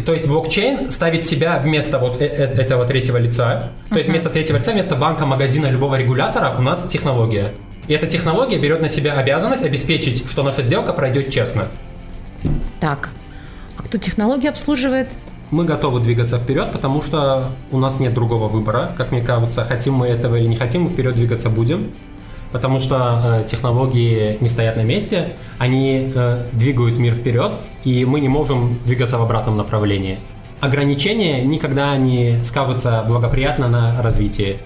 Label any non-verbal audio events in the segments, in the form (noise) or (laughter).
И то есть блокчейн ставит себя вместо вот э- э- этого третьего лица, то есть вместо третьего лица, вместо банка, магазина, любого регулятора у нас технология. И эта технология берет на себя обязанность обеспечить, что наша сделка пройдет честно. Так, а кто технологии обслуживает? Мы готовы двигаться вперед, потому что у нас нет другого выбора. Как мне кажется, хотим мы этого или не хотим, мы вперед двигаться будем. Потому что э, технологии не стоят на месте, они э, двигают мир вперед, и мы не можем двигаться в обратном направлении. Ограничения никогда не скажутся благоприятно на развитие.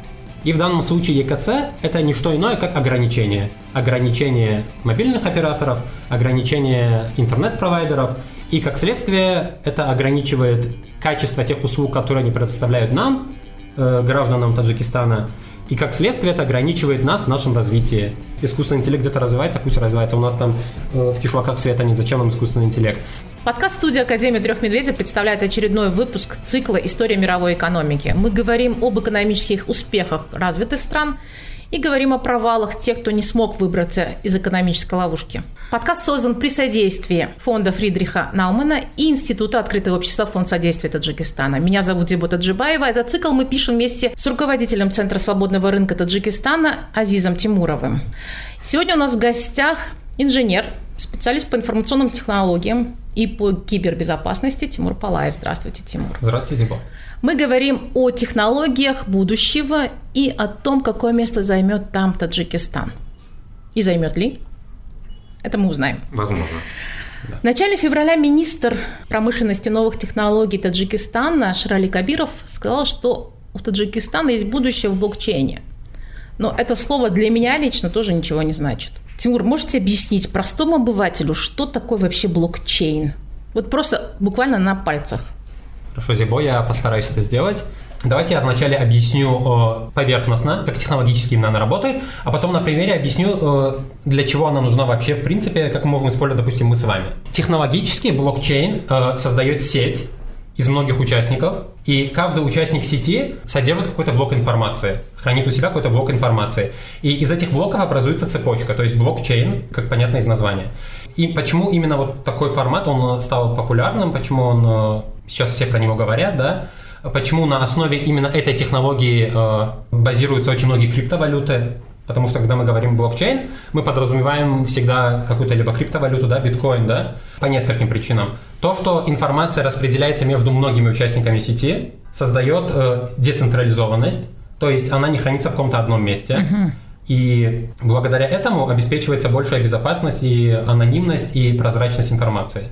И в данном случае ЕКЦ это не что иное, как ограничение. Ограничение мобильных операторов, ограничение интернет-провайдеров, и как следствие это ограничивает качество тех услуг, которые они предоставляют нам, э, гражданам Таджикистана, и как следствие это ограничивает нас в нашем развитии. Искусственный интеллект где-то развивается, пусть развивается. У нас там э, в кишлаках света нет, зачем нам искусственный интеллект? Подкаст студии Академии трех медведей представляет очередной выпуск цикла «История мировой экономики». Мы говорим об экономических успехах развитых стран и говорим о провалах тех, кто не смог выбраться из экономической ловушки. Подкаст создан при содействии фонда Фридриха Наумана и Института Открытого общества Фонд содействия Таджикистана. Меня зовут Зибу Таджибаева. Этот цикл мы пишем вместе с руководителем Центра свободного рынка Таджикистана Азизом Тимуровым. Сегодня у нас в гостях инженер, специалист по информационным технологиям и по кибербезопасности Тимур Палаев. Здравствуйте, Тимур. Здравствуйте, Зибо. Мы говорим о технологиях будущего и о том, какое место займет там Таджикистан. И займет ли? Это мы узнаем. Возможно. В начале февраля министр промышленности новых технологий Таджикистана Ширали Кабиров сказал, что у Таджикистана есть будущее в блокчейне. Но это слово для меня лично тоже ничего не значит. Тимур, можете объяснить простому обывателю, что такое вообще блокчейн? Вот просто буквально на пальцах. Хорошо, Зибо, я постараюсь это сделать. Давайте я вначале объясню э, поверхностно, как технологически именно она работает, а потом на примере объясню, э, для чего она нужна вообще, в принципе, как мы можем использовать, допустим, мы с вами. Технологически блокчейн э, создает сеть из многих участников, и каждый участник сети содержит какой-то блок информации, хранит у себя какой-то блок информации. И из этих блоков образуется цепочка, то есть блокчейн, как понятно из названия. И почему именно вот такой формат, он стал популярным, почему он сейчас все про него говорят, да, почему на основе именно этой технологии э, базируются очень многие криптовалюты, потому что когда мы говорим блокчейн, мы подразумеваем всегда какую-то либо криптовалюту, да, биткоин, да, по нескольким причинам. То, что информация распределяется между многими участниками сети, создает э, децентрализованность, то есть она не хранится в каком-то одном месте. Uh-huh. И благодаря этому обеспечивается большая безопасность и анонимность и прозрачность информации.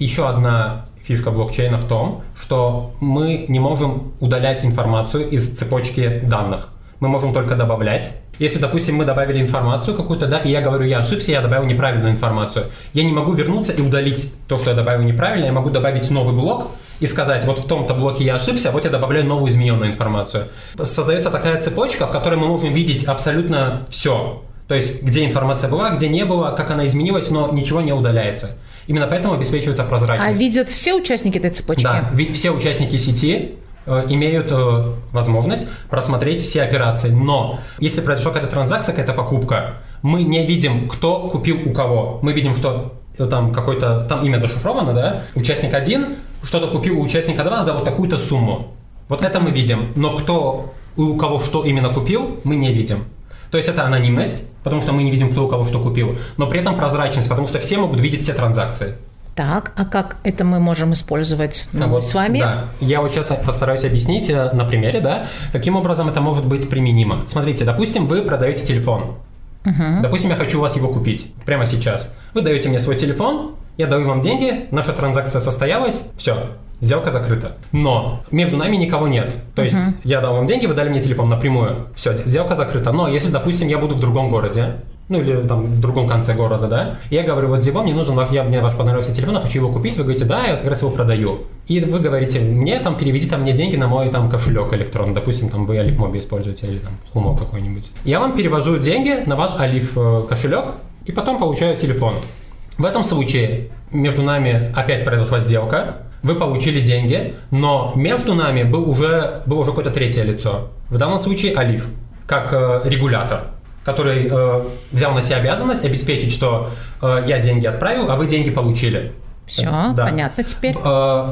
Еще одна фишка блокчейна в том, что мы не можем удалять информацию из цепочки данных. Мы можем только добавлять. Если, допустим, мы добавили информацию какую-то, да, и я говорю, я ошибся, я добавил неправильную информацию, я не могу вернуться и удалить то, что я добавил неправильно, я могу добавить новый блок и сказать, вот в том-то блоке я ошибся, вот я добавляю новую измененную информацию. Создается такая цепочка, в которой мы можем видеть абсолютно все. То есть, где информация была, где не было, как она изменилась, но ничего не удаляется. Именно поэтому обеспечивается прозрачность. А видят все участники этой цепочки? Да, все участники сети э, имеют э, возможность просмотреть все операции. Но если произошла какая-то транзакция, какая-то покупка, мы не видим, кто купил у кого. Мы видим, что э, там какой-то, там имя зашифровано, да, участник один что-то купил у участника два за вот такую-то сумму. Вот это мы видим, но кто у кого что именно купил, мы не видим. То есть это анонимность, потому что мы не видим, кто у кого что купил, но при этом прозрачность, потому что все могут видеть все транзакции. Так, а как это мы можем использовать ну, вот, с вами? Да, я вот сейчас постараюсь объяснить э, на примере, да, каким образом это может быть применимо. Смотрите, допустим, вы продаете телефон. Угу. Допустим, я хочу у вас его купить прямо сейчас. Вы даете мне свой телефон, я даю вам деньги, наша транзакция состоялась, все, сделка закрыта. Но между нами никого нет. То есть uh-huh. я дал вам деньги, вы дали мне телефон напрямую. Все, сделка закрыта. Но если, допустим, я буду в другом городе, ну или там в другом конце города, да, я говорю, вот Зиба, мне нужен ваш, я, мне ваш понравился телефон, я хочу его купить, вы говорите, да, я как раз его продаю. И вы говорите, мне там переведи там мне деньги на мой там кошелек электронный, допустим, там вы Алиф Моби используете или там Хумо какой-нибудь. Я вам перевожу деньги на ваш Алиф э, кошелек и потом получаю телефон. В этом случае между нами опять произошла сделка, вы получили деньги, но между нами был уже, было уже какое-то третье лицо. В данном случае Алиф, как э, регулятор, который э, взял на себя обязанность обеспечить, что э, я деньги отправил, а вы деньги получили. Все, да. понятно теперь.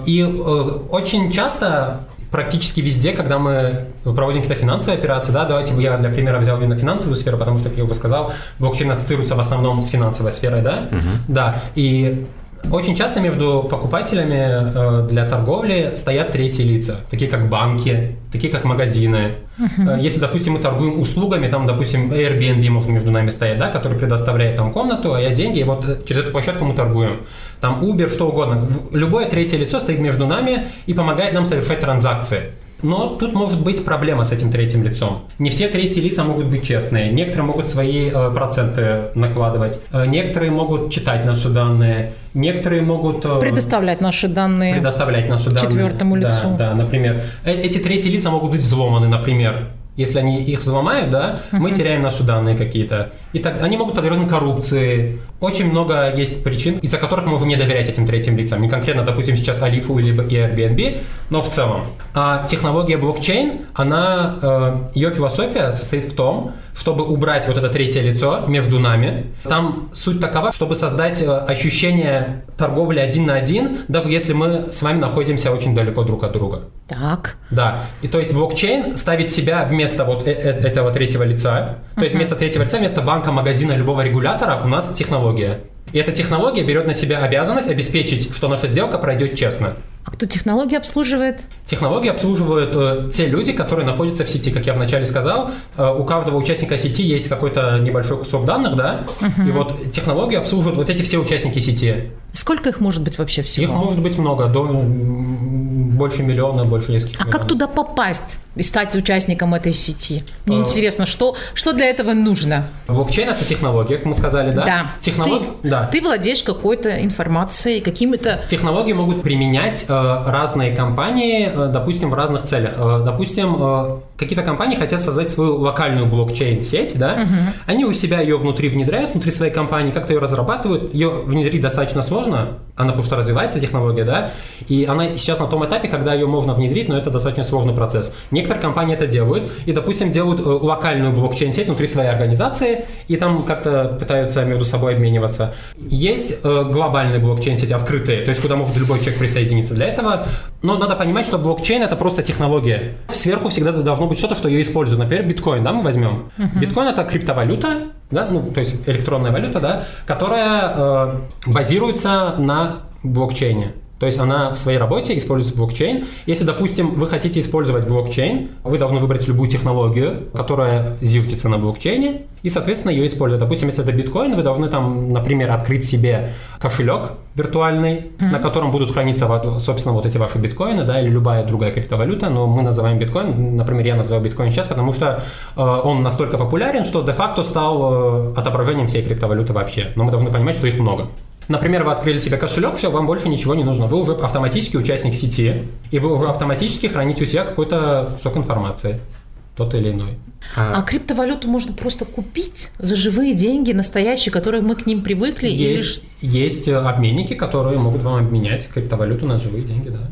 И очень часто практически везде, когда мы проводим какие-то финансовые операции, да, давайте я для примера взял именно финансовую сферу, потому что, как я уже сказал, блокчейн ассоциируется в основном с финансовой сферой, да, uh-huh. да, и очень часто между покупателями э, для торговли стоят третьи лица, такие как банки, такие как магазины. Uh-huh. Если, допустим, мы торгуем услугами, там, допустим, Airbnb может между нами стоять, да, который предоставляет там комнату, а я деньги, и вот через эту площадку мы торгуем. Там Uber, что угодно. Любое третье лицо стоит между нами и помогает нам совершать транзакции. Но тут может быть проблема с этим третьим лицом. Не все третьи лица могут быть честные. Некоторые могут свои э, проценты накладывать. Э, некоторые могут читать наши данные. Некоторые могут... Э, предоставлять наши данные. Предоставлять наши данные. Четвертому лицу. Да, да, например. Э, эти третьи лица могут быть взломаны, например если они их взломают, да, uh-huh. мы теряем наши данные какие-то. И так они могут подвергнуть коррупции. Очень много есть причин, из-за которых мы можем не доверять этим третьим лицам. Не конкретно, допустим, сейчас Алифу или Airbnb, но в целом. А технология блокчейн, она, э, ее философия состоит в том, чтобы убрать вот это третье лицо между нами. Там суть такова, чтобы создать э, ощущение торговли один на один, даже если мы с вами находимся очень далеко друг от друга. Так. Да. И то есть блокчейн ставит себя вместо вот э, этого третьего лица. То uh-huh. есть вместо третьего лица, вместо банка, магазина, любого регулятора у нас технология. И эта технология берет на себя обязанность обеспечить, что наша сделка пройдет честно. А кто технологии обслуживает? Технологии обслуживают э, те люди, которые находятся в сети. Как я вначале сказал, э, у каждого участника сети есть какой-то небольшой кусок данных, да? Uh-huh. И вот технологии обслуживают вот эти все участники сети. Сколько их может быть вообще всего? Их может быть много, до больше миллиона, больше нескольких. А миллионов. как туда попасть и стать участником этой сети? Мне а... интересно, что, что для этого нужно? Блокчейн это технология, как мы сказали, да? Да. Технолог... Ты, да. ты владеешь какой-то информацией, какими-то... Технологии могут применять э, разные компании, э, допустим, в разных целях. Э, допустим, э, какие-то компании хотят создать свою локальную блокчейн-сеть, да? Угу. Они у себя ее внутри внедряют, внутри своей компании, как-то ее разрабатывают. Ее внедрить достаточно сложно, она потому что развивается технология, да? И она сейчас на том этапе, когда ее можно внедрить, но это достаточно сложный процесс. Некоторые компании это делают, и, допустим, делают э, локальную блокчейн-сеть внутри своей организации, и там как-то пытаются между собой обмениваться. Есть э, глобальные блокчейн-сети, открытые, то есть куда может любой человек присоединиться для этого, но надо понимать, что блокчейн это просто технология. Сверху всегда должно быть что-то, что ее используют. Например, биткоин, да, мы возьмем. Uh-huh. Биткоин это криптовалюта, да, ну, то есть электронная валюта, да, которая э, базируется на блокчейне. То есть она в своей работе использует блокчейн. Если, допустим, вы хотите использовать блокчейн, вы должны выбрать любую технологию, которая зиждется на блокчейне, и, соответственно, ее использовать. Допустим, если это биткоин, вы должны там, например, открыть себе кошелек виртуальный, mm-hmm. на котором будут храниться, собственно, вот эти ваши биткоины, да, или любая другая криптовалюта, но мы называем биткоин, например, я называю биткоин сейчас, потому что э, он настолько популярен, что де-факто стал э, отображением всей криптовалюты вообще. Но мы должны понимать, что их много. Например, вы открыли себе кошелек, все, вам больше ничего не нужно. Вы уже автоматически участник сети, и вы уже автоматически храните у себя какой-то кусок информации тот или иной. А, а криптовалюту можно просто купить за живые деньги, настоящие, которые мы к ним привыкли? Есть, или... есть обменники, которые могут вам обменять криптовалюту на живые деньги, да.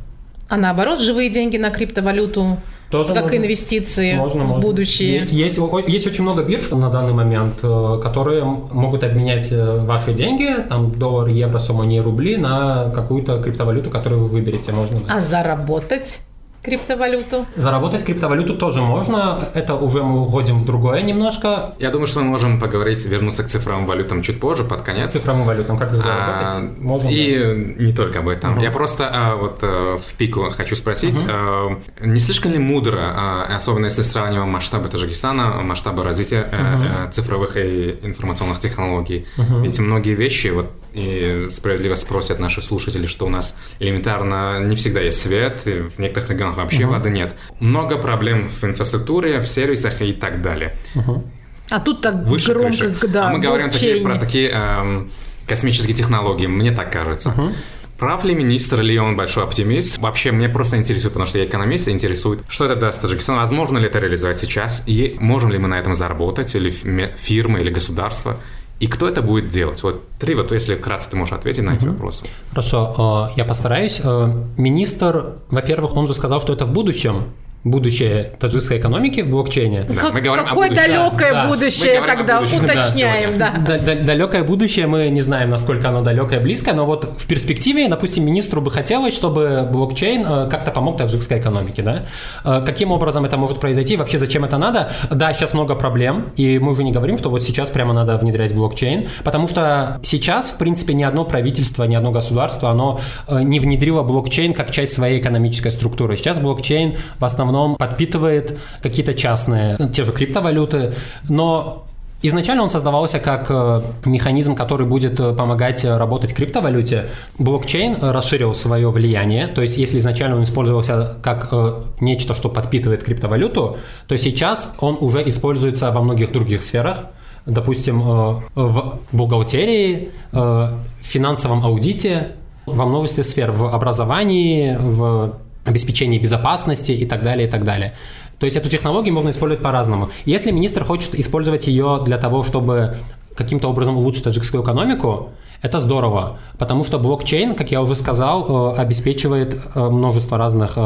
А наоборот, живые деньги на криптовалюту тоже как можно, инвестиции можно, в можно. будущее. Есть, есть, есть очень много бирж на данный момент, э, которые могут обменять э, ваши деньги, там доллар, евро, сомони, рубли, на какую-то криптовалюту, которую вы выберете. Можно. А заработать? Криптовалюту? Заработать криптовалюту тоже можно. Это уже мы уходим в другое немножко. Я думаю, что мы можем поговорить, вернуться к цифровым валютам чуть позже, под конец. К цифровым валютам, как их заработать? А, можно, и да. не только об этом. Угу. Я просто а, вот а, в пику хочу спросить, угу. а, не слишком ли мудро, а, особенно если сравниваем масштабы Таджикистана, масштабы развития угу. а, цифровых и информационных технологий? Угу. Ведь многие вещи, вот и справедливо спросят наши слушатели, что у нас элементарно не всегда есть свет, в некоторых регионах вообще uh-huh. воды нет. Много проблем в инфраструктуре, в сервисах и так далее. Uh-huh. А тут так Выше громко, крыши. да, А мы говорим такие, про такие эм, космические технологии, мне так кажется. Uh-huh. Прав ли министр, или он большой оптимист? Вообще, мне просто интересует, потому что я экономист, интересует, что это даст Таджикистану, возможно ли это реализовать сейчас, и можем ли мы на этом заработать, или фирмы, или государство. И кто это будет делать? Вот три, вот если вкратце ты можешь ответить на эти вопросы. Хорошо, э, я постараюсь. Э, министр, во-первых, он же сказал, что это в будущем. Будущее таджикской экономики в блокчейне. Да, как, мы говорим какое далекое да, будущее да, тогда будущем, уточняем, да. да. Далекое будущее мы не знаем, насколько оно далекое, близкое, но вот в перспективе, допустим, министру бы хотелось, чтобы блокчейн э, как-то помог таджикской экономике, да. Э, каким образом это может произойти, вообще зачем это надо? Да, сейчас много проблем, и мы уже не говорим, что вот сейчас прямо надо внедрять блокчейн, потому что сейчас, в принципе, ни одно правительство, ни одно государство, оно э, не внедрило блокчейн как часть своей экономической структуры. Сейчас блокчейн в основном подпитывает какие-то частные, те же криптовалюты, но Изначально он создавался как э, механизм, который будет э, помогать работать криптовалюте. Блокчейн расширил свое влияние, то есть если изначально он использовался как нечто, что подпитывает криптовалюту, то сейчас он уже используется во многих других сферах. Допустим, э, в бухгалтерии, э, в финансовом аудите, во множестве сфер, в образовании, в обеспечении безопасности и так далее, и так далее. То есть эту технологию можно использовать по-разному. Если министр хочет использовать ее для того, чтобы каким-то образом улучшить таджикскую экономику, это здорово, потому что блокчейн, как я уже сказал, э, обеспечивает множество разных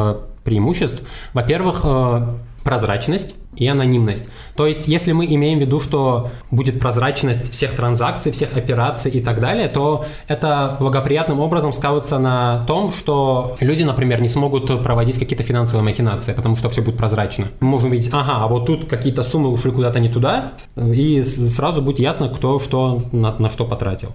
преимуществ. Во-первых, прозрачность и анонимность. То есть, если мы имеем в виду, что будет прозрачность всех транзакций, всех операций и так далее, то это благоприятным образом скажется на том, что люди, например, не смогут проводить какие-то финансовые махинации, потому что все будет прозрачно. Мы можем видеть, ага, а вот тут какие-то суммы ушли куда-то не туда, и сразу будет ясно, кто что на, на что потратил.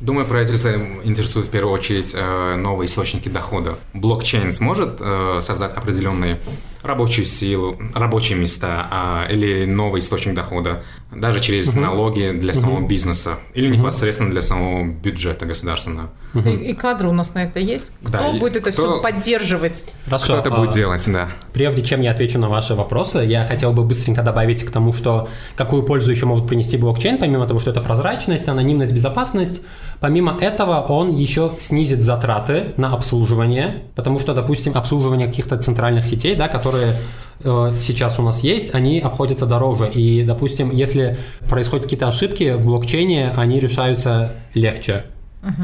Думаю, правительство интересует в первую очередь э, новые источники дохода. Блокчейн сможет э, создать определенные рабочую силу, рабочие места а, или новый источник дохода, даже через uh-huh. налоги для uh-huh. самого бизнеса или uh-huh. непосредственно для самого бюджета государственного. Uh-huh. И, и кадры у нас на это есть? Кто да, будет это кто, все поддерживать? Хорошо, кто это будет а, делать, да. Прежде чем я отвечу на ваши вопросы, я хотел бы быстренько добавить к тому, что какую пользу еще может принести блокчейн, помимо того, что это прозрачность, анонимность, безопасность. Помимо этого, он еще снизит затраты на обслуживание, потому что, допустим, обслуживание каких-то центральных сетей, да, которые сейчас у нас есть, они обходятся дороже. И, допустим, если происходят какие-то ошибки в блокчейне, они решаются легче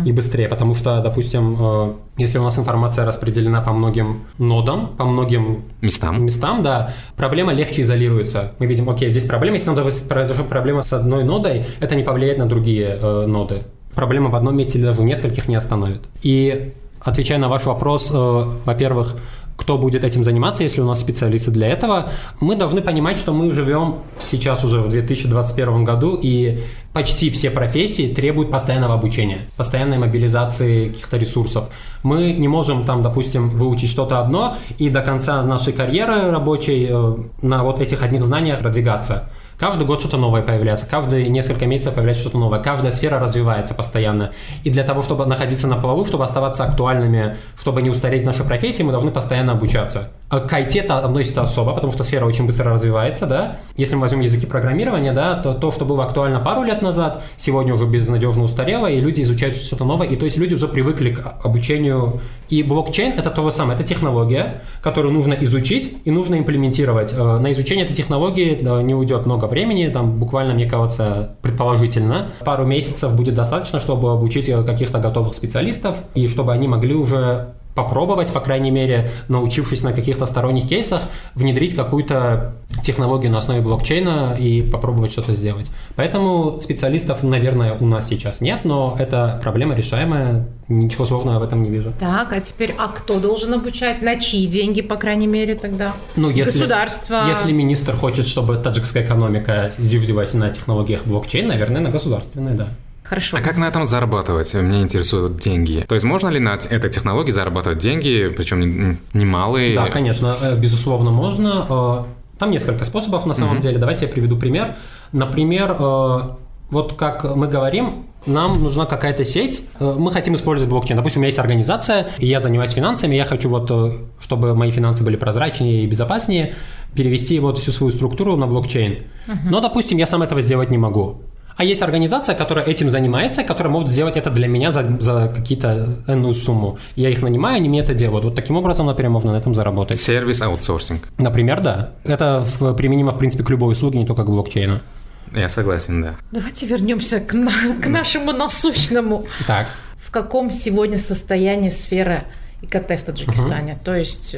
и быстрее, потому что, допустим, э, если у нас информация распределена по многим нодам, по многим местам, местам да, проблема легче изолируется. Мы видим, окей, здесь проблема, если произошла проблема с одной нодой, это не повлияет на другие э, ноды. Проблема в одном месте или даже в нескольких не остановит. И отвечая на ваш вопрос, э, во-первых, кто будет этим заниматься, если у нас специалисты для этого, мы должны понимать, что мы живем сейчас уже в 2021 году, и почти все профессии требуют постоянного обучения, постоянной мобилизации каких-то ресурсов. Мы не можем там, допустим, выучить что-то одно и до конца нашей карьеры рабочей э, на вот этих одних знаниях продвигаться. Каждый год что-то новое появляется, каждые несколько месяцев появляется что-то новое, каждая сфера развивается постоянно. И для того, чтобы находиться на плаву, чтобы оставаться актуальными, чтобы не устареть в нашей профессии, мы должны постоянно обучаться. А к IT это относится особо, потому что сфера очень быстро развивается, да. Если мы возьмем языки программирования, да, то то, что было актуально пару лет назад, сегодня уже безнадежно устарело, и люди изучают что-то новое, и то есть люди уже привыкли к обучению. И блокчейн это то же самое, это технология, которую нужно изучить и нужно имплементировать. Э, на изучение этой технологии не уйдет много времени, там буквально, мне кажется, предположительно, пару месяцев будет достаточно, чтобы обучить э, каких-то готовых специалистов, и чтобы они могли уже попробовать, по крайней мере, научившись на каких-то сторонних кейсах, внедрить какую-то технологию на основе блокчейна и попробовать что-то сделать. Поэтому специалистов, наверное, у нас сейчас нет, но это проблема решаемая, ничего сложного в этом не вижу. Так, а теперь, а кто должен обучать? На чьи деньги, по крайней мере, тогда? Ну, если, Государство? Если министр хочет, чтобы таджикская экономика зиждилась на технологиях блокчейна, наверное, на государственной, да. Хорошо. А как на этом зарабатывать? Меня интересуют деньги. То есть можно ли на этой технологии зарабатывать деньги, причем немалые? Да, конечно, э, безусловно, можно. Э, там несколько способов на самом mm-hmm. деле. Давайте я приведу пример. Например, э, вот как мы говорим, нам нужна какая-то сеть, мы хотим использовать блокчейн. Допустим, у меня есть организация, и я занимаюсь финансами, я хочу вот, чтобы мои финансы были прозрачнее и безопаснее, перевести вот всю свою структуру на блокчейн. Uh-huh. Но, допустим, я сам этого сделать не могу. А есть организация, которая этим занимается, которая может сделать это для меня за, за какие-то энную сумму. Я их нанимаю, они мне это делают. Вот таким образом, например, можно на этом заработать. Сервис аутсорсинг. Например, да. Это применимо, в принципе, к любой услуге, не только к блокчейну. Я согласен, да. Давайте вернемся к, на, к нашему насущному. Так. В каком сегодня состоянии сфера ИКТ в Таджикистане? Uh-huh. То есть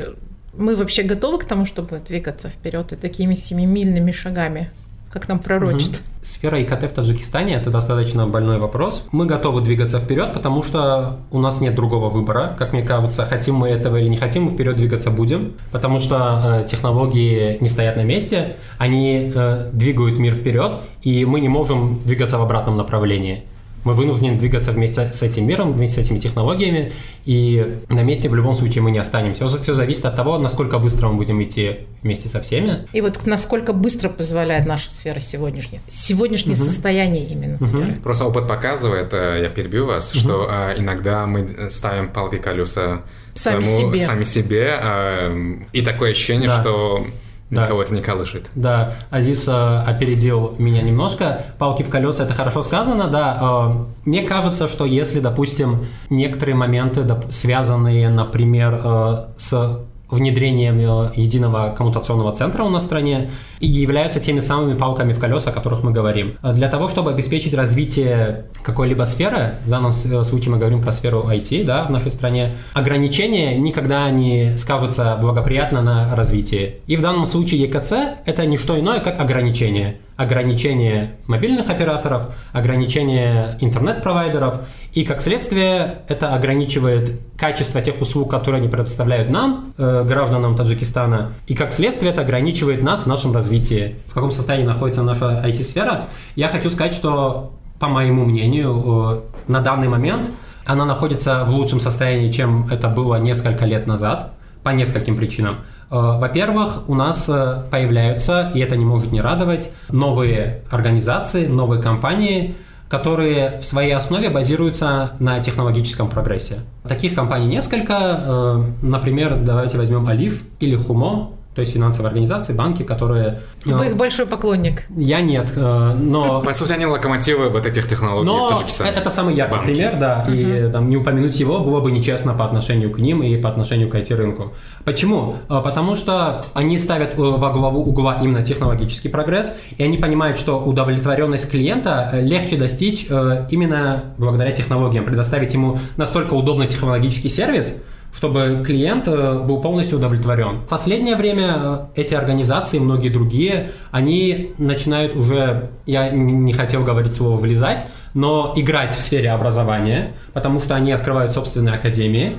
Мы вообще готовы к тому, чтобы двигаться вперед и такими семимильными шагами? Как нам пророчит. Угу. Сфера ИКТ в Таджикистане – это достаточно больной вопрос. Мы готовы двигаться вперед, потому что у нас нет другого выбора. Как мне кажется, хотим мы этого или не хотим, мы вперед двигаться будем, потому что э, технологии не стоят на месте, они э, двигают мир вперед, и мы не можем двигаться в обратном направлении мы вынуждены двигаться вместе с этим миром, вместе с этими технологиями, и на месте в любом случае мы не останемся. Все зависит от того, насколько быстро мы будем идти вместе со всеми. И вот насколько быстро позволяет наша сфера сегодняшняя, сегодняшнее угу. состояние именно угу. сферы. Просто опыт показывает, э, я перебью вас, угу. что э, иногда мы ставим палки колеса сами саму, себе, сами себе э, и такое ощущение, да. что да. Никого это не колышет. Да, Азиз э, опередил меня немножко. Палки в колеса это хорошо сказано, да. Э, мне кажется, что если, допустим, некоторые моменты, доп, связанные, например, э, с внедрением э, единого коммутационного центра у нас в стране и являются теми самыми палками в колеса, о которых мы говорим. Для того, чтобы обеспечить развитие какой-либо сферы, в данном э, случае мы говорим про сферу IT да, в нашей стране, ограничения никогда не скажутся благоприятно на развитие. И в данном случае ЕКЦ – это не что иное, как ограничение ограничение мобильных операторов, ограничение интернет-провайдеров, и как следствие это ограничивает качество тех услуг, которые они предоставляют нам, э, гражданам Таджикистана, и как следствие это ограничивает нас в нашем развитии. В каком состоянии находится наша IT-сфера? Я хочу сказать, что, по моему мнению, э, на данный момент она находится в лучшем состоянии, чем это было несколько лет назад, по нескольким причинам. Э, во-первых, у нас э, появляются, и это не может не радовать, новые организации, новые компании, которые в своей основе базируются на технологическом прогрессе. Таких компаний несколько. Э, например, давайте возьмем Алиф или Хумо то есть финансовые организации, банки, которые... Вы их большой поклонник. Я нет, э, но... (laughs) По сути, они локомотивы вот этих технологий но в Таджикистане. это самый яркий банки. пример, да, uh-huh. и там, не упомянуть его было бы нечестно по отношению к ним и по отношению к IT-рынку. Почему? Э, потому что они ставят э, во главу угла именно технологический прогресс, и они понимают, что удовлетворенность клиента легче достичь именно благодаря технологиям, предоставить ему настолько удобный технологический сервис, чтобы клиент э, был полностью удовлетворен. В последнее время э, эти организации, многие другие, они начинают уже, я не хотел говорить слово «влезать», но играть в сфере образования, потому что они открывают собственные академии,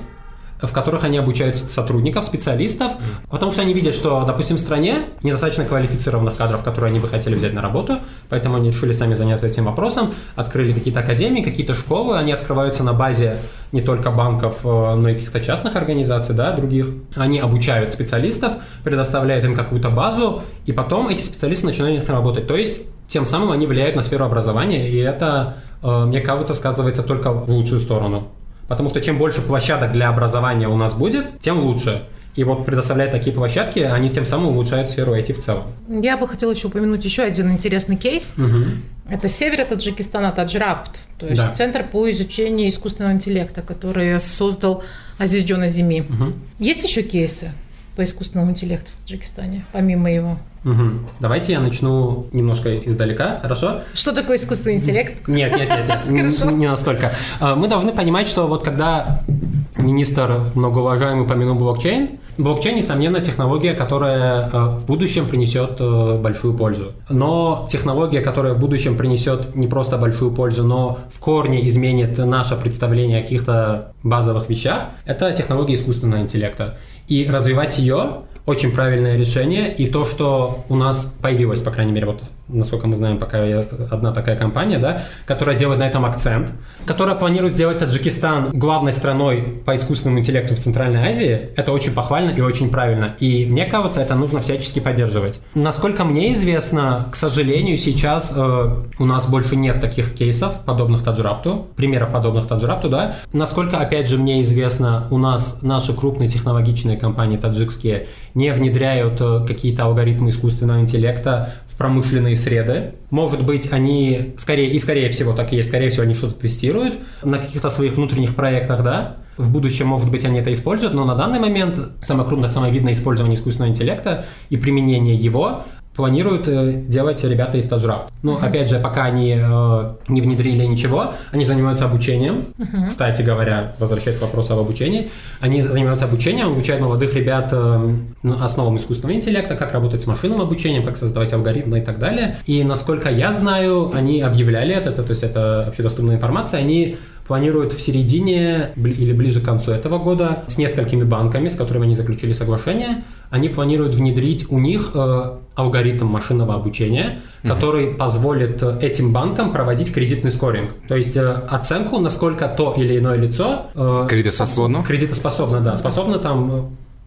в которых они обучают сотрудников, специалистов, потому что они видят, что, допустим, в стране недостаточно квалифицированных кадров, которые они бы хотели взять на работу, поэтому они решили сами заняться этим вопросом, открыли какие-то академии, какие-то школы, они открываются на базе не только банков, э, но и каких-то частных организаций, да, других. Они обучают специалистов, предоставляют им какую-то базу, и потом эти специалисты начинают работать. То есть тем самым они влияют на сферу образования, и это, э, мне кажется, сказывается только в лучшую сторону. Потому что чем больше площадок для образования у нас будет, тем лучше. И вот предоставляя такие площадки, они тем самым улучшают сферу IT в целом. Я бы хотела еще упомянуть еще один интересный кейс. Угу. Это север Таджикистана, Таджрапт, то есть да. Центр по изучению искусственного интеллекта, который создал Азиз Джон Азими. Угу. Есть еще кейсы по искусственному интеллекту в Таджикистане, помимо его? Угу. Давайте я начну немножко издалека, хорошо? Что такое искусственный интеллект? (laughs) Нет, нет, нет, нет не, настолько. А, мы должны понимать, что вот когда министр многоуважаемый упомянул блокчейн, блокчейн, несомненно, технология, которая а, в будущем принесет э, большую пользу. Но технология, которая в будущем принесет не просто большую пользу, но в корне изменит наше представление о каких-то базовых вещах, это технология искусственного интеллекта. И развивать ее очень правильное решение. И то, что у нас появилось, по крайней мере, вот насколько мы знаем, пока одна такая компания, да, которая делает на этом акцент, которая планирует сделать Таджикистан главной страной по искусственному интеллекту в Центральной Азии, это очень похвально и очень правильно. И мне кажется, это нужно всячески поддерживать. Насколько мне известно, к сожалению, сейчас э, у нас больше нет таких кейсов, подобных Таджрапту, примеров подобных Таджрапту, да. Насколько, опять же, мне известно, у нас наши крупные технологичные компании таджикские не внедряют э, какие-то алгоритмы искусственного интеллекта промышленные среды. Может быть, они скорее, и скорее всего так и есть, скорее всего, они что-то тестируют на каких-то своих внутренних проектах, да. В будущем, может быть, они это используют, но на данный момент самое крупное, самое видное использование искусственного интеллекта и применение его планируют э, делать ребята из стажрап. Ну, uh-huh. опять же, пока они э, не внедрили ничего, они занимаются обучением. Uh-huh. Кстати говоря, возвращаясь к вопросу об обучении, они занимаются обучением, обучают молодых ребят э, основам искусственного интеллекта, как работать с машинным обучением, как создавать алгоритмы и так далее. И насколько я знаю, они объявляли это, то есть это общедоступная информация, они планируют в середине или ближе к концу этого года с несколькими банками, с которыми они заключили соглашение, они планируют внедрить у них э, алгоритм машинного обучения, mm-hmm. который позволит этим банкам проводить кредитный скоринг. То есть э, оценку, насколько то или иное лицо... Э, кредитоспособно? Кредитоспособно, да. Способно там, э,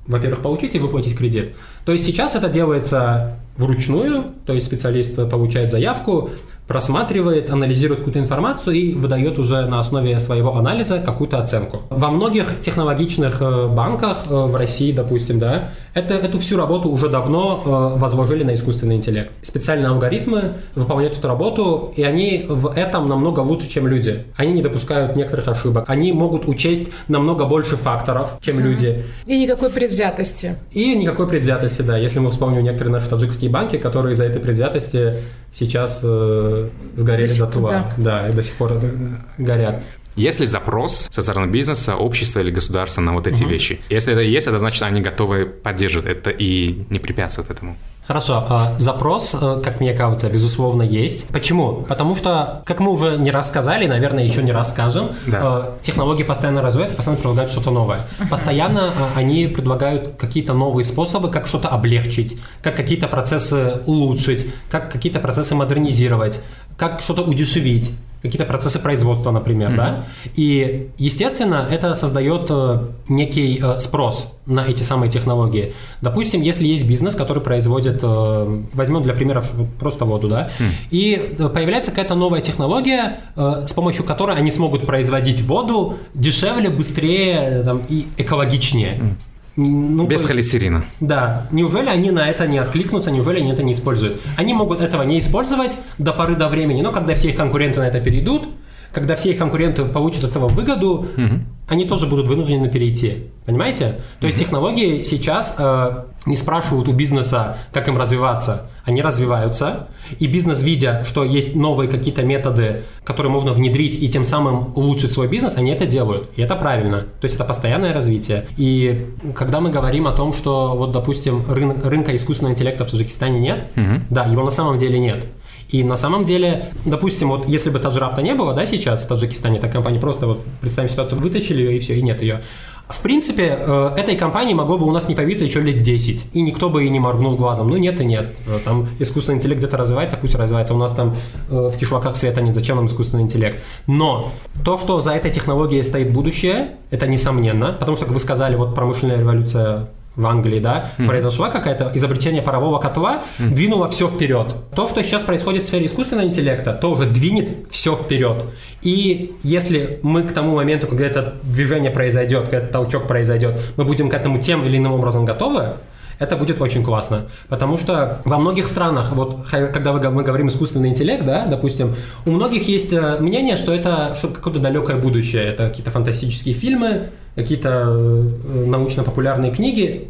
во-первых, получить и выплатить кредит. То есть сейчас это делается вручную, то есть специалист получает заявку, просматривает, анализирует какую-то информацию и выдает уже на основе своего анализа какую-то оценку. Во многих технологичных э, банках э, в России, допустим, да, это, эту всю работу уже давно э, возложили на искусственный интеллект. Специальные алгоритмы выполняют эту работу, и они в этом намного лучше, чем люди. Они не допускают некоторых ошибок. Они могут учесть намного больше факторов, чем mm-hmm. люди. И никакой предвзятости. И никакой предвзятости, да. Если мы вспомним некоторые наши таджикские банки, которые из-за этой предвзятости сейчас э, сгорели до дотла. Да. да, и до сих пор э, горят. Есть ли запрос со стороны бизнеса, общества или государства на вот эти угу. вещи? Если это есть, это значит, они готовы поддерживать это и не препятствуют этому. Хорошо, а, запрос, э, как мне кажется, безусловно, есть. Почему? Потому что, как мы уже не рассказали, наверное, еще не расскажем, да. Э, технологии постоянно развиваются, постоянно предлагают что-то новое. Постоянно а, они предлагают какие-то новые способы, как что-то облегчить, как какие-то процессы улучшить, как какие-то процессы модернизировать, как что-то удешевить какие-то процессы производства, например, mm-hmm. да, и, естественно, это создает э, некий э, спрос на эти самые технологии. Допустим, если есть бизнес, который производит, э, возьмем для примера просто воду, да, mm. и появляется какая-то новая технология, с помощью которой они смогут производить воду дешевле, быстрее там, и экологичнее. Mm. Ну, Без есть, холестерина. Да. Неужели они на это не откликнутся, неужели они это не используют? Они могут этого не использовать до поры до времени, но когда все их конкуренты на это перейдут, когда все их конкуренты получат от этого выгоду, угу. они тоже будут вынуждены перейти. Понимаете? То есть технологии сейчас э, не спрашивают у бизнеса, как им развиваться. Они развиваются, и бизнес, видя, что есть новые какие-то методы, которые можно внедрить и тем самым улучшить свой бизнес, они это делают. И это правильно. То есть это постоянное развитие. И когда мы говорим о том, что вот, допустим, рын- рынка искусственного интеллекта в Таджикистане нет, угу. да, его на самом деле нет. И на самом деле, допустим, вот если бы Таджрапта не было, да, сейчас в Таджикистане, эта компания просто вот, представим ситуацию, вытащили ее и все, и нет ее. В принципе, э, этой компании могло бы у нас не появиться еще лет 10, и никто бы и не моргнул глазом. Ну нет и нет. Э, там искусственный интеллект где-то развивается, пусть развивается. У нас там э, в кишлаках света нет, зачем нам искусственный интеллект? Но то, что за этой технологией стоит будущее, это несомненно, потому что, как вы сказали, вот промышленная революция в Англии, да, mm. произошла какая-то изобретение парового котла, mm. двинуло все вперед. То, что сейчас происходит в сфере искусственного интеллекта, тоже двинет все вперед. И если мы к тому моменту, когда это движение произойдет, когда этот толчок произойдет, мы будем к этому тем или иным образом готовы, это будет очень классно. Потому что во многих странах, вот когда мы говорим искусственный интеллект, да, допустим, у многих есть э, мнение, что это что какое-то далекое будущее, это какие-то фантастические фильмы, какие-то э, научно-популярные книги,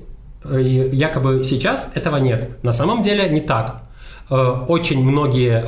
и якобы сейчас этого нет. На самом деле не так. Э, очень многие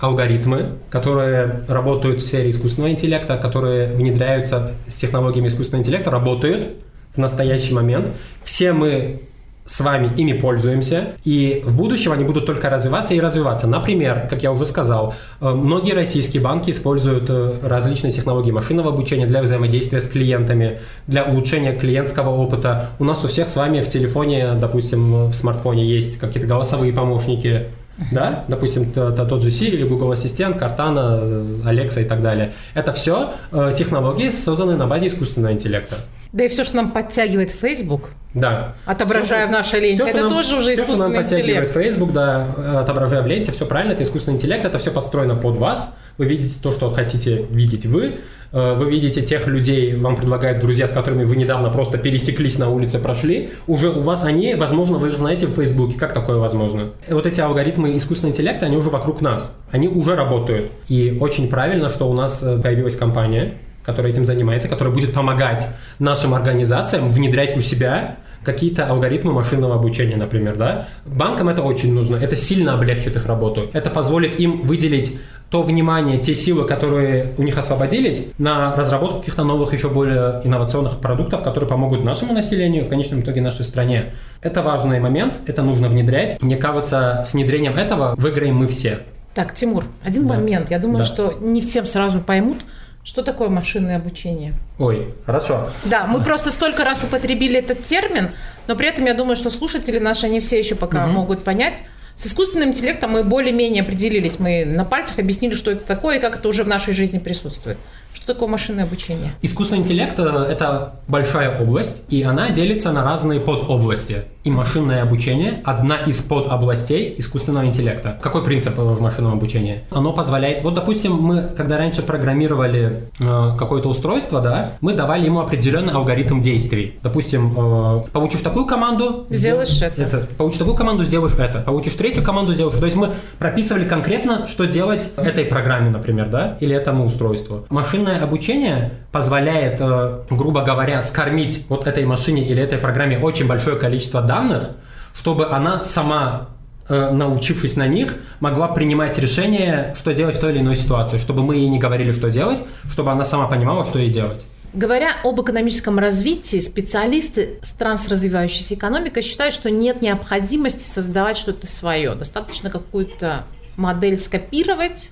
алгоритмы, которые работают в сфере искусственного интеллекта, которые внедряются с технологиями искусственного интеллекта, работают в настоящий момент. Все мы с вами ими пользуемся, и в будущем они будут только развиваться и развиваться. Например, как я уже сказал, э, многие российские банки используют э, различные технологии машинного обучения для взаимодействия с клиентами, для улучшения клиентского опыта. У нас у всех с вами в телефоне, допустим, в смартфоне есть какие-то голосовые помощники, да, допустим, тот же Siri или Google Ассистент, Cortana, Alexa и так далее. Это все э, технологии, созданные на базе искусственного интеллекта. Да и все, что нам подтягивает Facebook, да. отображая все, в нашей ленте, все, это нам, тоже уже все, искусственный что нам подтягивает Facebook, да, отображая в ленте, все правильно, это искусственный интеллект, это все подстроено под вас. Вы видите то, что хотите видеть вы. Э, вы видите тех людей, вам предлагают друзья, с которыми вы недавно просто пересеклись на улице, прошли. Уже у вас они, возможно, вы их знаете в Фейсбуке. Как такое возможно? Вот эти алгоритмы искусственного интеллекта, они уже вокруг нас. Они уже работают. И очень правильно, что у нас э, появилась компания, которая этим занимается, которая будет помогать нашим организациям внедрять у себя какие-то алгоритмы машинного обучения, например, да. Банкам это очень нужно, это сильно облегчит их работу. Это позволит им выделить то внимание, те силы, которые у них освободились, на разработку каких-то новых, еще более инновационных продуктов, которые помогут нашему населению, в конечном итоге нашей стране. Это важный момент, это нужно внедрять. Мне кажется, с внедрением этого выиграем мы все. Так, Тимур, один да. момент. Я думаю, да. что не всем сразу поймут, что такое машинное обучение. Ой, хорошо. Да, мы просто столько раз употребили этот термин, но при этом я думаю, что слушатели наши, они все еще пока угу. могут понять, с искусственным интеллектом мы более-менее определились, мы на пальцах объяснили, что это такое и как это уже в нашей жизни присутствует. Что такое машинное обучение? Искусственный интеллект э, – это большая область, и она делится на разные подобласти. И машинное обучение – одна из подобластей искусственного интеллекта. Какой принцип в машинном обучении? Оно позволяет… Вот, допустим, мы, когда раньше программировали э, какое-то устройство, да, мы давали ему определенный алгоритм действий. Допустим, э, получишь такую команду… Сделаешь это. это. Получишь такую команду, сделаешь это. Получишь третью команду, сделаешь То есть мы прописывали конкретно, что делать этой программе, например, да, или этому устройству. Машинное машинное обучение позволяет, э, грубо говоря, скормить вот этой машине или этой программе очень большое количество данных, чтобы она сама э, научившись на них, могла принимать решение, что делать в той или иной ситуации, чтобы мы ей не говорили, что делать, чтобы она сама понимала, что ей делать. Говоря об экономическом развитии, специалисты с развивающейся экономикой считают, что нет необходимости создавать что-то свое. Достаточно какую-то модель скопировать,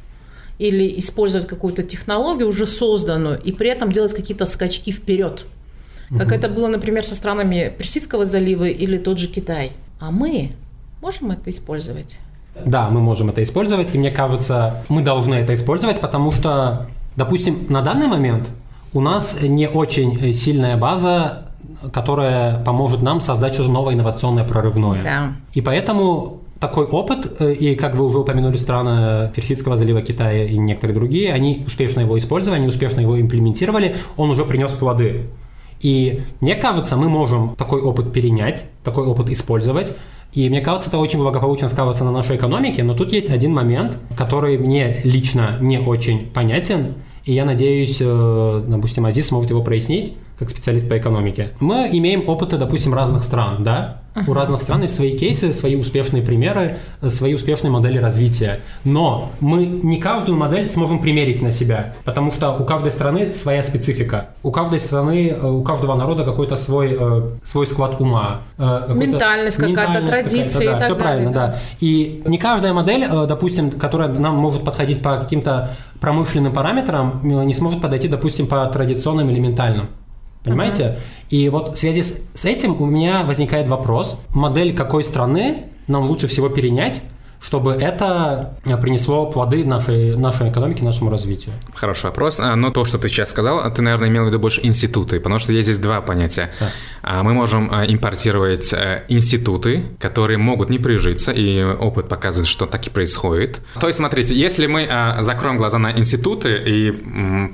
или использовать какую-то технологию уже созданную и при этом делать какие-то скачки вперед. Как угу. это было, например, со странами Персидского залива или тот же Китай. А мы можем это использовать? Да, мы можем это использовать, и мне кажется, мы должны это использовать, потому что, допустим, на данный момент у нас не очень сильная база, которая поможет нам создать что-то новое, инновационное, прорывное. Да. И поэтому такой опыт, э, и как вы уже упомянули, страны Персидского залива, Китая и некоторые другие, они успешно его использовали, они успешно его имплементировали, он уже принес плоды. И мне кажется, мы можем такой опыт перенять, такой опыт использовать, и мне кажется, это очень благополучно сказывается на нашей экономике, но тут есть один момент, который мне лично не очень понятен, и я надеюсь, э, допустим, Азиз сможет его прояснить как специалист по экономике. Мы имеем опыты, допустим, разных стран, да? У разных стран есть свои кейсы, свои успешные примеры, свои успешные модели развития. Но мы не каждую модель сможем примерить на себя, потому что у каждой страны своя специфика. У каждой страны, э, у каждого народа какой-то свой, э, свой склад ума. Ментальность какая-то, традиции. Да, все правильно, да. да. И не каждая модель, допустим, которая нам может подходить по каким-то промышленным параметрам, не сможет подойти, допустим, по традиционным или ментальным. Понимаете? Uh-huh. И вот в связи с, этим у меня возникает вопрос, модель какой страны нам лучше всего перенять, чтобы это э, принесло плоды нашей, нашей экономике, нашему развитию? Хороший вопрос. А, но то, что ты сейчас сказал, ты, наверное, имел в виду больше институты, потому что есть здесь два понятия. Да. А, мы можем а, импортировать э, институты, которые могут не прижиться, и опыт показывает, что так и происходит. То есть, смотрите, если мы закроем глаза на институты и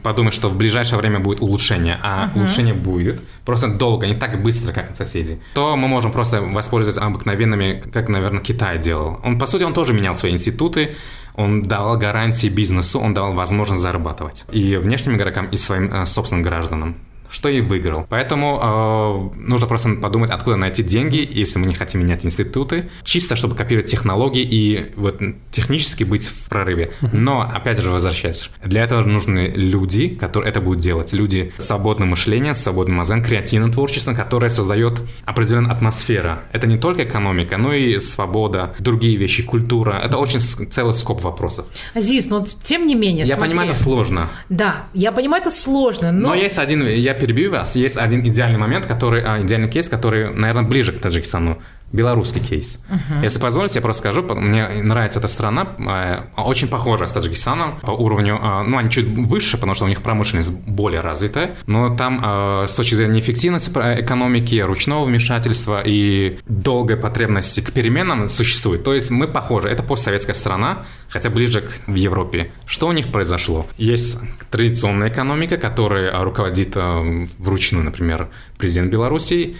подумаем, что в ближайшее время будет улучшение, а угу. улучшение будет, просто долго, не так быстро, как соседи, то мы можем просто воспользоваться обыкновенными, как, наверное, Китай делал. Он, по сути, он тоже менял свои институты, он давал гарантии бизнесу, он давал возможность зарабатывать. И внешним игрокам, и своим э, собственным гражданам что и выиграл. Поэтому э, нужно просто подумать, откуда найти деньги, если мы не хотим менять институты, чисто чтобы копировать технологии и вот технически быть в прорыве. Но, опять же, возвращаясь, для этого нужны люди, которые это будут делать. Люди с свободным мышлением, с свободным мозгом, креативным творчеством, которое создает определенную атмосферу. Это не только экономика, но и свобода, другие вещи, культура. Это очень целый скоп вопросов. Азиз, но тем не менее, Я смотри. понимаю, это сложно. Да, я понимаю, это сложно, но... Но есть один, я перебью вас. Есть один идеальный момент, который, а, идеальный кейс, который, наверное, ближе к Таджикистану белорусский кейс. Uh-huh. Если позволите, я просто скажу, мне нравится эта страна, э, очень похожа с Таджикистаном по уровню, э, ну, они чуть выше, потому что у них промышленность более развитая, но там э, с точки зрения эффективности экономики, ручного вмешательства и долгой потребности к переменам существует. То есть мы похожи. Это постсоветская страна, хотя ближе к в Европе. Что у них произошло? Есть традиционная экономика, которая руководит вручную, например, президент Белоруссии,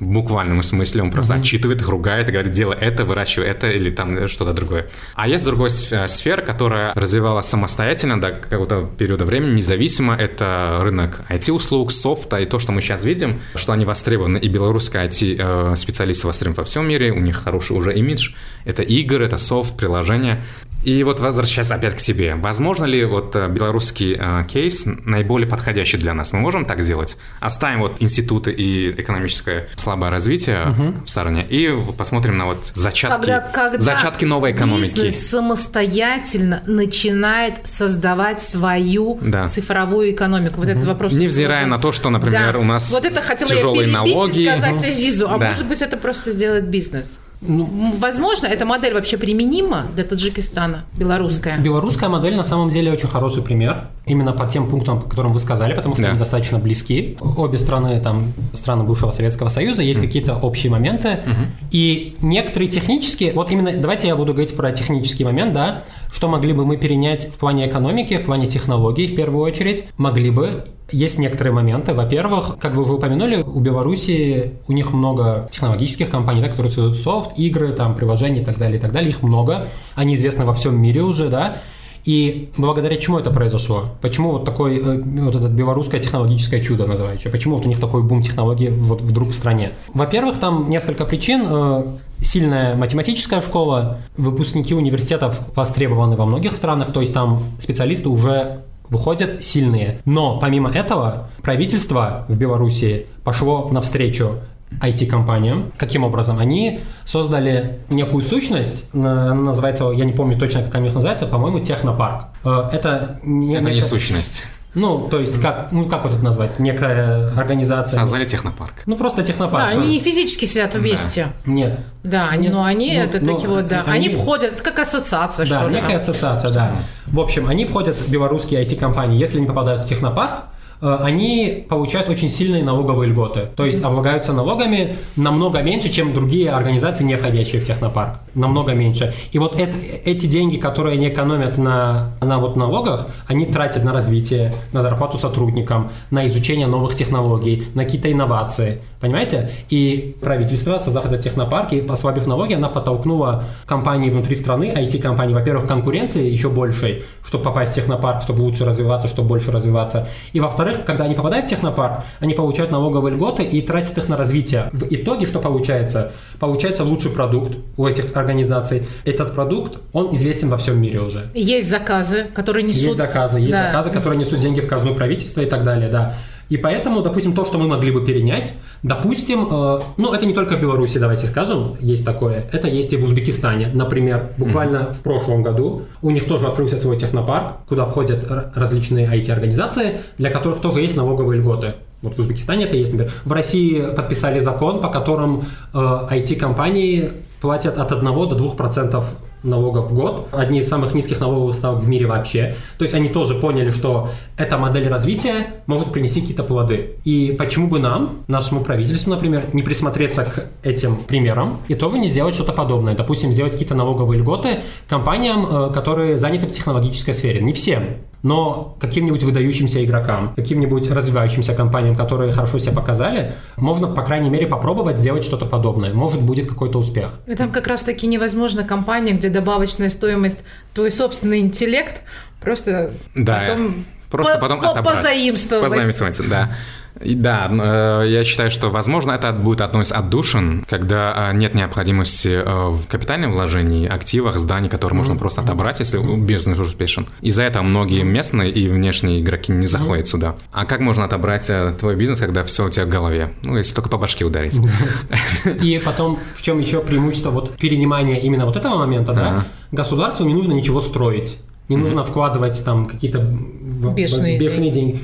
в буквальном смысле, он просто mm-hmm. отчитывает ругает и говорит, делай это, выращивай это или там что-то другое. А есть другой э, сфера, которая развивалась самостоятельно до какого-то периода времени, независимо. Это рынок IT-услуг, софта и то, что мы сейчас видим, что они востребованы, и белорусские IT-специалисты э, востребованы во всем мире, у них хороший уже имидж. Это игры, это софт, приложения. И вот возвращаясь опять к себе, возможно ли вот э, белорусский э, кейс наиболее подходящий для нас? Мы можем так сделать? Оставим вот институты и экономическое слабое развитие угу. в стороне и посмотрим на вот зачатки, когда, когда зачатки новой экономики. Бизнес самостоятельно начинает создавать свою да. цифровую экономику. Вот угу. этот вопрос. Невзирая на то, что, например, да. у нас вот это тяжелые я налоги. И сказать угу. Азизу, а да. может быть это просто сделает бизнес. Ну, Возможно, эта модель вообще применима для Таджикистана, белорусская? Белорусская модель на самом деле очень хороший пример, именно по тем пунктам, по которым вы сказали, потому что да. они достаточно близки. Обе страны, там, страны бывшего Советского Союза, есть mm. какие-то общие моменты, mm-hmm. и некоторые технические, вот именно, давайте я буду говорить про технический момент, да, что могли бы мы перенять в плане экономики, в плане технологий в первую очередь, могли бы есть некоторые моменты. Во-первых, как вы уже упомянули, у Беларуси у них много технологических компаний, да, которые создают софт, игры, там, приложения и так далее, и так далее. Их много. Они известны во всем мире уже, да. И благодаря чему это произошло? Почему вот такой, э, вот это белорусское технологическое чудо называющее? Почему вот у них такой бум технологий вот вдруг в стране? Во-первых, там несколько причин. Э, сильная математическая школа, выпускники университетов востребованы во многих странах, то есть там специалисты уже выходят сильные. Но помимо этого правительство в Беларуси пошло навстречу IT-компаниям. Каким образом? Они создали некую сущность, она называется, я не помню точно, как она их называется, по-моему, технопарк. Э, это не, это не сущность. Ну, то есть, как, ну, как вот это назвать? Некая организация. Создали технопарк. Ну, просто технопарк. Да, они физически сидят вместе. Да. Нет. Да, они, но они, ну, это ну, такие вот, да, они, они входят, как ассоциация, да, что ли. Да, некая ассоциация, да. В общем, они входят в белорусские IT-компании. Если они попадают в технопарк, они получают очень сильные налоговые льготы. То есть облагаются налогами намного меньше, чем другие организации, не входящие в технопарк. Намного меньше. И вот это, эти деньги, которые они экономят на, на вот налогах, они тратят на развитие, на зарплату сотрудникам, на изучение новых технологий, на какие-то инновации. Понимаете? И правительство, создав этот технопарк и ослабив налоги, она подтолкнула компании внутри страны, IT-компании, во-первых, конкуренции еще большей, чтобы попасть в технопарк, чтобы лучше развиваться, чтобы больше развиваться. И во-вторых, когда они попадают в технопарк, они получают налоговые льготы и тратят их на развитие. В итоге что получается? Получается лучший продукт у этих организаций. Этот продукт, он известен во всем мире уже. Есть заказы, которые несут... Есть заказы, есть да. заказы, которые несут деньги в казну правительства и так далее, да. И поэтому, допустим, то, что мы могли бы перенять, допустим, э, ну, это не только в Беларуси, давайте скажем, есть такое, это есть и в Узбекистане. Например, буквально mm-hmm. в прошлом году у них тоже открылся свой технопарк, куда входят различные IT-организации, для которых тоже есть налоговые льготы. Вот в Узбекистане это есть, например. В России подписали закон, по которому э, IT-компании платят от 1 до 2 процентов налогов в год, одни из самых низких налоговых ставок в мире вообще. То есть они тоже поняли, что эта модель развития может принести какие-то плоды. И почему бы нам, нашему правительству, например, не присмотреться к этим примерам и тоже не сделать что-то подобное. Допустим, сделать какие-то налоговые льготы компаниям, э, которые заняты в технологической сфере. Не всем, но каким-нибудь выдающимся игрокам, каким-нибудь развивающимся компаниям, которые хорошо себя показали, можно, по крайней мере, попробовать сделать что-то подобное. Может, будет какой-то успех. И там как раз-таки невозможно компания, где добавочная стоимость, твой собственный интеллект, просто да, потом, просто по, потом по, отобрать. позаимствовать. Позаимствовать, да. И да, э, я считаю, что, возможно, это будет одно из отдушин, когда э, нет необходимости э, в капитальном вложении, активах, зданий, которые можно просто отобрать, если бизнес успешен. Из-за этого многие местные и внешние игроки не заходят сюда. А как можно отобрать твой бизнес, когда все у тебя в голове? Ну, если только по башке ударить. (laughs) И потом, в чем еще преимущество вот перенимания именно вот этого момента, да? Государству не нужно ничего строить. Не нужно вкладывать там какие-то бешеные, бешеные деньги. деньги.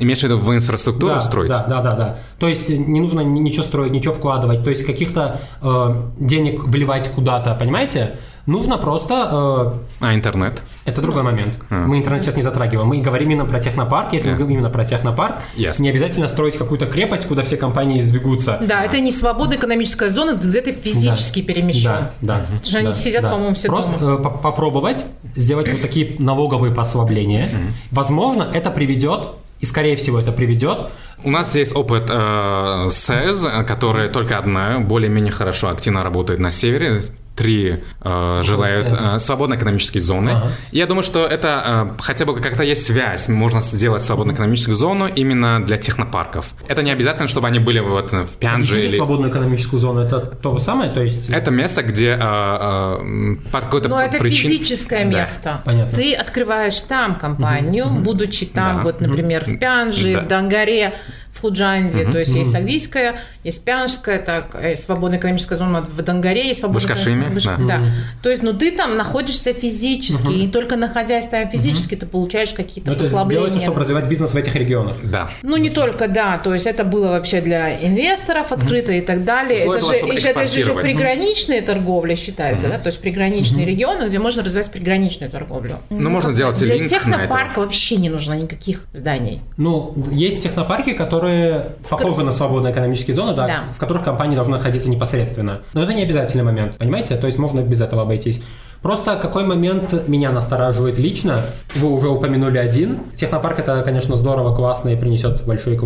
Имеешь в виду в инфраструктуру да, строить? Да, да, да, да. То есть не нужно ничего строить, ничего вкладывать, то есть каких-то э, денег вливать куда-то, понимаете? Нужно просто... Э, а интернет? Это другой момент. А. Мы интернет сейчас не затрагиваем. Мы говорим именно про технопарк. Если yeah. мы говорим именно про технопарк, yes. не обязательно строить какую-то крепость, куда все компании сбегутся. Да, а. это не свободная экономическая зона, где ты физически да. перемещен. Да, да. Потому что да, они сидят, да. по-моему, все Просто дома. Э, попробовать сделать вот такие налоговые послабления. Возможно, это приведет и, скорее всего, это приведет. У нас есть опыт э, СЭЗ, которая только одна, более-менее хорошо, активно работает на севере три э, желают э, свободной экономической зоны. Ага. Я думаю, что это э, хотя бы как-то есть связь. Можно сделать свободную экономическую зону именно для технопарков. Это не обязательно, чтобы они были вот в Пянже или... свободную экономическую зону, это то же самое? То есть... Это место, где э, э, по какой-то Но это причин... физическое да. место. Понятно. Ты открываешь там компанию, угу. будучи там, да. вот, например, в Пянже, да. в Дангаре, в Худжанде, mm-hmm. то есть есть Сагдийская, есть Пянжская, так, есть свободная экономическая зона в Дангаре, есть свободная... Башкашиме, Выш... да. да. То есть, ну, ты там находишься физически, mm-hmm. и только находясь там физически, mm-hmm. ты получаешь какие-то Но послабления. Это делается, чтобы развивать бизнес в этих регионах. Да. Ну, не только, да, то есть это было вообще для инвесторов открыто mm-hmm. и так далее. это было, же, еще, это же еще приграничная торговля считается, mm-hmm. да, то есть приграничные mm-hmm. регионы, где можно развивать приграничную торговлю. Ну, ну можно сделать Для технопарка вообще не нужно никаких зданий. Ну, есть технопарки, которые похожи на свободные экономические зоны, да, да. в которых компания должна находиться непосредственно. Но это не обязательный момент, понимаете? То есть можно без этого обойтись. Просто какой момент меня настораживает лично, вы уже упомянули один. Технопарк это, конечно, здорово, классно и принесет большие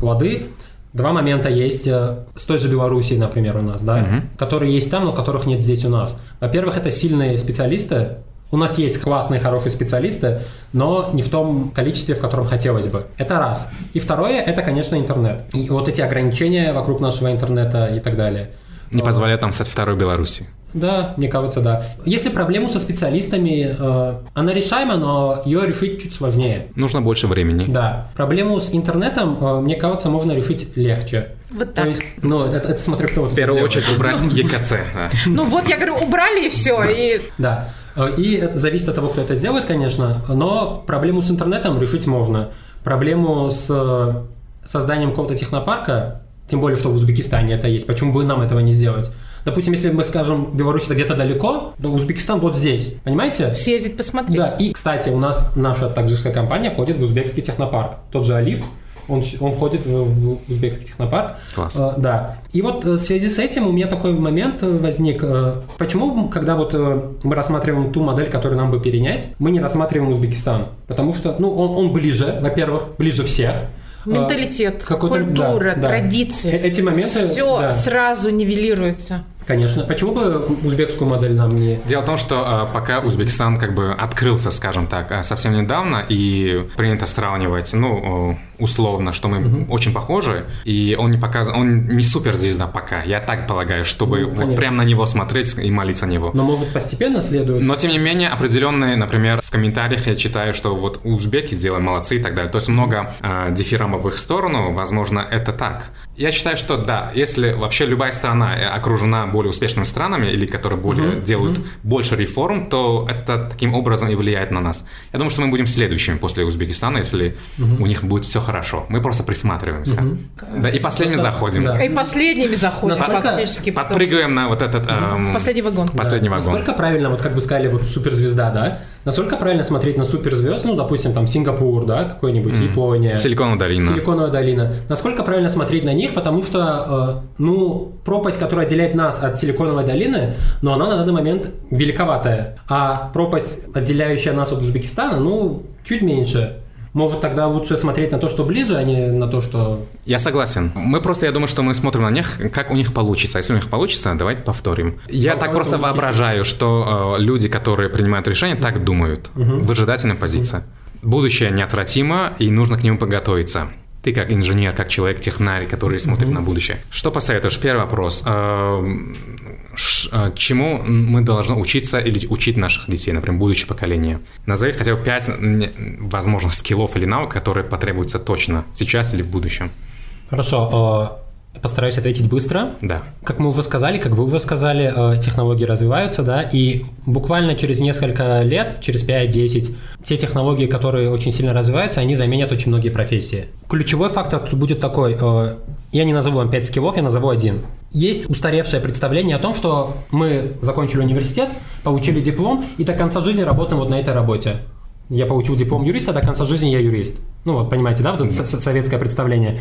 плоды. Два момента есть э, с той же Белоруссией, например, у нас, да, угу. которые есть там, но которых нет здесь у нас. Во-первых, это сильные специалисты, у нас есть классные, хорошие специалисты, но не в том количестве, в котором хотелось бы. Это раз. И второе, это, конечно, интернет. И вот эти ограничения вокруг нашего интернета и так далее. Не позволяют нам стать второй Беларуси. Да, мне кажется, да. Если проблему со специалистами, э, она решаема, но ее решить чуть сложнее. Нужно больше времени. Да. Проблему с интернетом, э, мне кажется, можно решить легче. Вот так. То есть, ну, это, это смотрю, что вот В первую очередь убрать (laughs) ЕКЦ. Ну вот, я говорю, убрали и все. Да. Э, и это зависит от того, кто это сделает, конечно, но проблему с интернетом решить можно. Проблему с э, созданием какого-то технопарка, тем более, что в Узбекистане это есть, почему бы нам этого не сделать? Допустим, если мы скажем, Беларусь это где-то далеко, то Узбекистан вот здесь, понимаете? Съездить посмотреть. Да, и, кстати, у нас наша таджикская компания входит в узбекский технопарк, тот же Алиф, он, он входит в, в узбекский технопарк. Класс. Э, да. И вот э, в связи с этим у меня такой момент э, возник. Э, почему, когда вот э, мы рассматриваем ту модель, которую нам бы перенять, мы не рассматриваем Узбекистан? Потому что, ну, он, он ближе, во-первых, ближе всех. Менталитет, культура, да, традиции. Да. Эти моменты... Все да. сразу нивелируется. Конечно. Почему бы узбекскую модель нам не... Дело в том, что э, пока Узбекистан как бы открылся, скажем так, совсем недавно, и принято сравнивать, ну, условно, что мы mm очень похожи, и он не показан, он не суперзвезда пока, я так полагаю, чтобы ну, вот прям на него смотреть и молиться на него. Но, может, постепенно следует... Но, тем не менее, определенные, например, в комментариях я читаю, что вот узбеки сделали молодцы и так далее. То есть много э, дифирамов в их сторону, возможно, это так. Я считаю, что да, если вообще любая страна э, окружена более успешными странами или которые более mm-hmm. делают mm-hmm. больше реформ, то это таким образом и влияет на нас. Я думаю, что мы будем следующими после Узбекистана, если mm-hmm. у них будет все хорошо. Мы просто присматриваемся. Mm-hmm. Да, и последними просто, заходим. Да. И последними заходим Насколько фактически. Подпрыгиваем на вот этот... Эм, в последний вагон. Последний да. вагон. Насколько правильно, вот как вы сказали, вот суперзвезда, да? Насколько правильно смотреть на суперзвезд, ну, допустим, там Сингапур, да, какой-нибудь, mm. Япония. Силиконовая долина. Силиконовая долина. Насколько правильно смотреть на них, потому что, э, ну, пропасть, которая отделяет нас от Силиконовой долины, но она на данный момент великоватая. А пропасть, отделяющая нас от Узбекистана, ну, чуть меньше. Может, тогда лучше смотреть на то, что ближе, а не на то, что... Я согласен. Мы просто, я думаю, что мы смотрим на них, как у них получится. Если у них получится, давайте повторим. Я так просто воображаю, что э, люди, которые принимают решения, так думают. Угу. Выжидательная позиция. Угу. Будущее неотвратимо, и нужно к нему подготовиться. Ты как инженер, как человек-технарий, который смотрит mm-hmm. на будущее. Что посоветуешь? Первый вопрос. А, чему мы должны учиться или учить наших детей, например, будущее поколение? Назови хотя бы пять возможных скиллов или навыков, которые потребуются точно сейчас или в будущем. Хорошо. Постараюсь ответить быстро. Да. Как мы уже сказали, как вы уже сказали, э, технологии развиваются, да, и буквально через несколько лет, через 5-10, те технологии, которые очень сильно развиваются, они заменят очень многие профессии. Ключевой фактор тут будет такой, э, я не назову вам 5 скиллов, я назову один. Есть устаревшее представление о том, что мы закончили университет, получили диплом и до конца жизни работаем вот на этой работе. Я получил диплом юриста, до конца жизни я юрист. Ну вот, понимаете, да, вот это советское представление.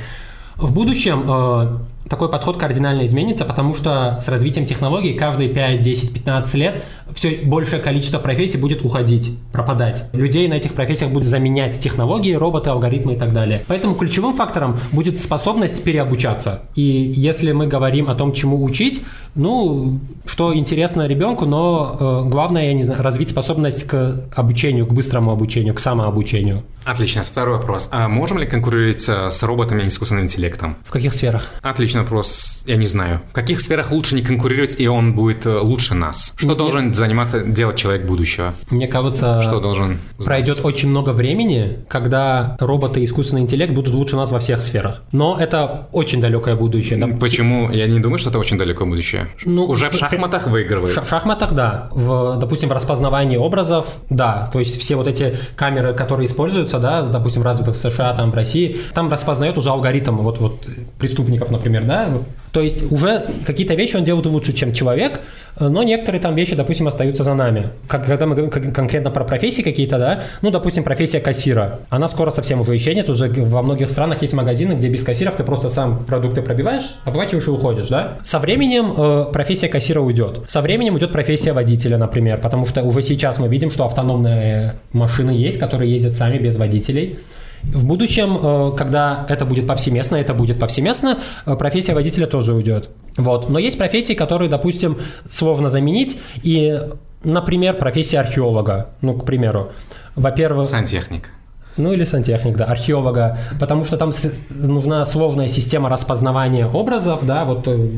В будущем э, такой подход кардинально изменится, потому что с развитием технологий каждые 5, 10, 15 лет все большее количество профессий будет уходить, пропадать. Людей на этих профессиях будут заменять технологии, роботы, алгоритмы и так далее. Поэтому ключевым фактором будет способность переобучаться. И если мы говорим о том, чему учить, ну, что интересно ребенку, но э, главное, я не знаю, развить способность к обучению, к быстрому обучению, к самообучению. Отлично. Второй вопрос. А можем ли конкурировать э, с роботами и искусственным интеллектом? В каких сферах? Отличный вопрос. Я не знаю. В каких сферах лучше не конкурировать, и он будет э, лучше нас? Что Мне... должен заниматься, делать человек будущего? Мне кажется, что должен знать? пройдет очень много времени, когда роботы и искусственный интеллект будут лучше нас во всех сферах. Но это очень далекое будущее. Да? Почему? Я не думаю, что это очень далекое будущее. Ну, Уже в шахматах выигрывает. В шахматах, да. В, допустим, в распознавании образов, да. То есть все вот эти камеры, которые используются, используется, да, допустим, развитых в США, там, в России, там распознает уже алгоритм вот, вот преступников, например, да, то есть уже какие-то вещи он делает лучше, чем человек, но некоторые там вещи, допустим, остаются за нами. Когда мы говорим конкретно про профессии какие-то, да, ну, допустим, профессия кассира, она скоро совсем уже исчезнет, уже во многих странах есть магазины, где без кассиров ты просто сам продукты пробиваешь, оплачиваешь и уходишь, да. Со временем э, профессия кассира уйдет. Со временем уйдет профессия водителя, например, потому что уже сейчас мы видим, что автономные машины есть, которые ездят сами без водителей. В будущем, э, когда это будет повсеместно, это будет повсеместно, э, профессия водителя тоже уйдет. Вот. Но есть профессии, которые, допустим, словно заменить, и, например, профессия археолога, ну, к примеру. Во-первых... Сантехник. Ну или сантехник, да, археолога, потому что там нужна словная система распознавания образов, да, вот. Э,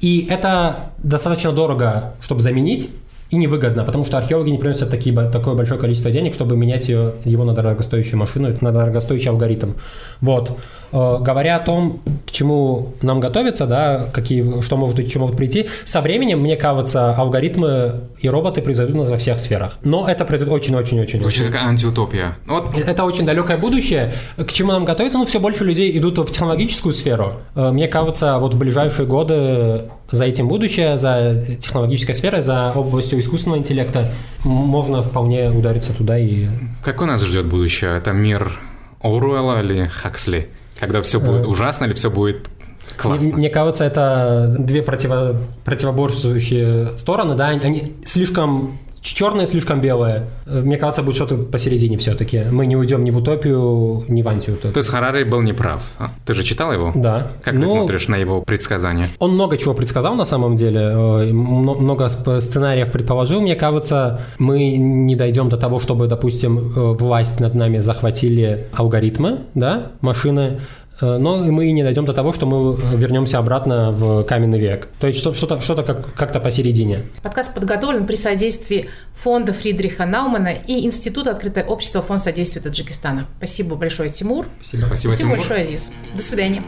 и это достаточно дорого, чтобы заменить, и невыгодно, потому что археологи не приносят такие, такое большое количество денег, чтобы менять ее, его на дорогостоящую машину, на дорогостоящий алгоритм. Вот. Э, говоря о том, к чему нам готовиться, да, какие, что могут и чему могут прийти, со временем, мне кажется, алгоритмы и роботы произойдут во всех сферах. Но это произойдет очень-очень-очень. Звучит как антиутопия. Вот. Это очень далекое будущее. К чему нам готовиться? Ну, все больше людей идут в технологическую сферу. Э, мне кажется, вот в ближайшие годы за этим будущее, за технологической сферой, за областью искусственного интеллекта можно вполне удариться туда и... Какой нас ждет будущее? Это мир Оруэлла или Хаксли? Когда все будет э. ужасно или все будет Классно. Мне, мне кажется, это две противо, противоборствующие стороны, да, они слишком черное, слишком белое. Мне кажется, будет что-то посередине все-таки. Мы не уйдем ни в утопию, ни в антиутопию. То есть Харари был неправ. А? Ты же читал его? Да. Как ну, ты смотришь на его предсказания? Он много чего предсказал на самом деле. Э, много сценариев предположил. Мне кажется, мы не дойдем до того, чтобы, допустим, э, власть над нами захватили алгоритмы, да, машины, но мы и не дойдем до того, что мы вернемся обратно в каменный век. То есть что-то, что-то как, как-то посередине. Подкаст подготовлен при содействии фонда Фридриха Наумана и Института Открытое общество Фонд содействия Таджикистана. Спасибо большое, Тимур. Спасибо, Спасибо, Спасибо Тимур. большое, Азиз. До свидания.